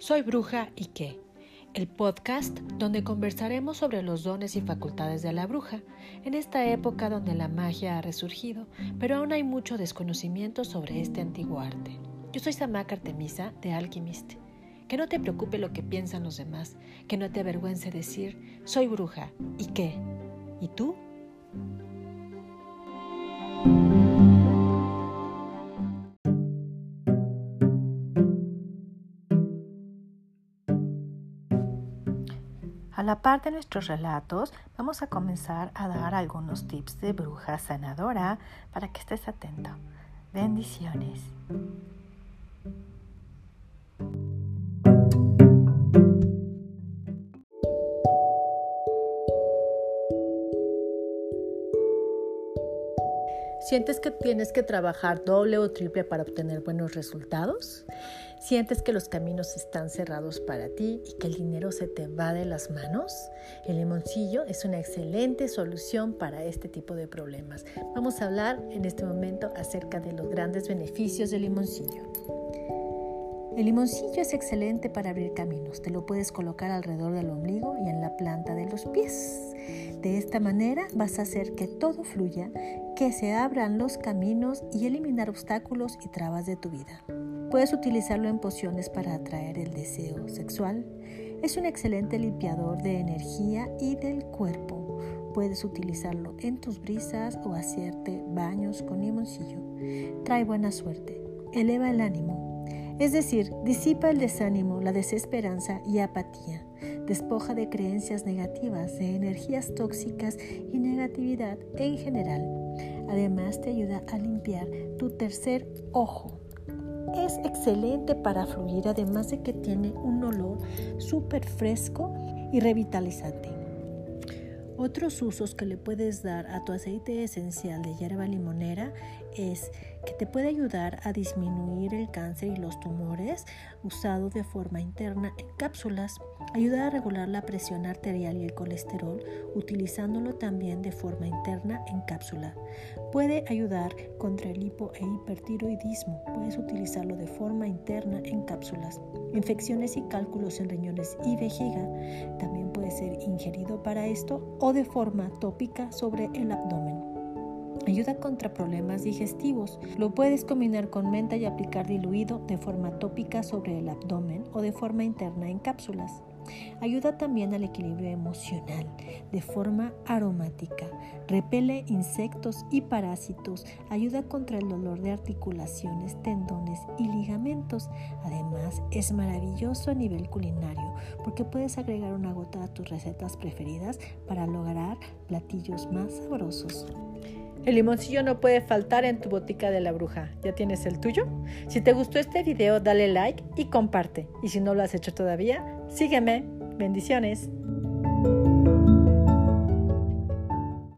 Soy Bruja y qué, el podcast donde conversaremos sobre los dones y facultades de la bruja, en esta época donde la magia ha resurgido, pero aún hay mucho desconocimiento sobre este antiguo arte. Yo soy Samaka Artemisa de Alchemist. Que no te preocupe lo que piensan los demás, que no te avergüence decir, soy bruja y qué. ¿Y tú? A la par de nuestros relatos, vamos a comenzar a dar algunos tips de bruja sanadora para que estés atento. Bendiciones. ¿Sientes que tienes que trabajar doble o triple para obtener buenos resultados? ¿Sientes que los caminos están cerrados para ti y que el dinero se te va de las manos? El limoncillo es una excelente solución para este tipo de problemas. Vamos a hablar en este momento acerca de los grandes beneficios del limoncillo. El limoncillo es excelente para abrir caminos. Te lo puedes colocar alrededor del ombligo y en la planta de los pies. De esta manera vas a hacer que todo fluya, que se abran los caminos y eliminar obstáculos y trabas de tu vida. Puedes utilizarlo en pociones para atraer el deseo sexual. Es un excelente limpiador de energía y del cuerpo. Puedes utilizarlo en tus brisas o hacerte baños con limoncillo. Trae buena suerte. Eleva el ánimo. Es decir, disipa el desánimo, la desesperanza y apatía despoja de creencias negativas, de energías tóxicas y negatividad en general. Además te ayuda a limpiar tu tercer ojo. Es excelente para fluir, además de que tiene un olor súper fresco y revitalizante. Otros usos que le puedes dar a tu aceite esencial de hierba limonera es que te puede ayudar a disminuir el cáncer y los tumores usado de forma interna en cápsulas, ayuda a regular la presión arterial y el colesterol utilizándolo también de forma interna en cápsula. Puede ayudar contra el hipo e hipertiroidismo, puedes utilizarlo de forma interna en cápsulas. Infecciones y cálculos en riñones y vejiga también puede ser ingerido para esto o de forma tópica sobre el abdomen. Ayuda contra problemas digestivos. Lo puedes combinar con menta y aplicar diluido de forma tópica sobre el abdomen o de forma interna en cápsulas. Ayuda también al equilibrio emocional de forma aromática. Repele insectos y parásitos. Ayuda contra el dolor de articulaciones, tendones y ligamentos. Además, es maravilloso a nivel culinario porque puedes agregar una gota a tus recetas preferidas para lograr platillos más sabrosos. El limoncillo no puede faltar en tu botica de la bruja. ¿Ya tienes el tuyo? Si te gustó este video, dale like y comparte. Y si no lo has hecho todavía, sígueme. Bendiciones.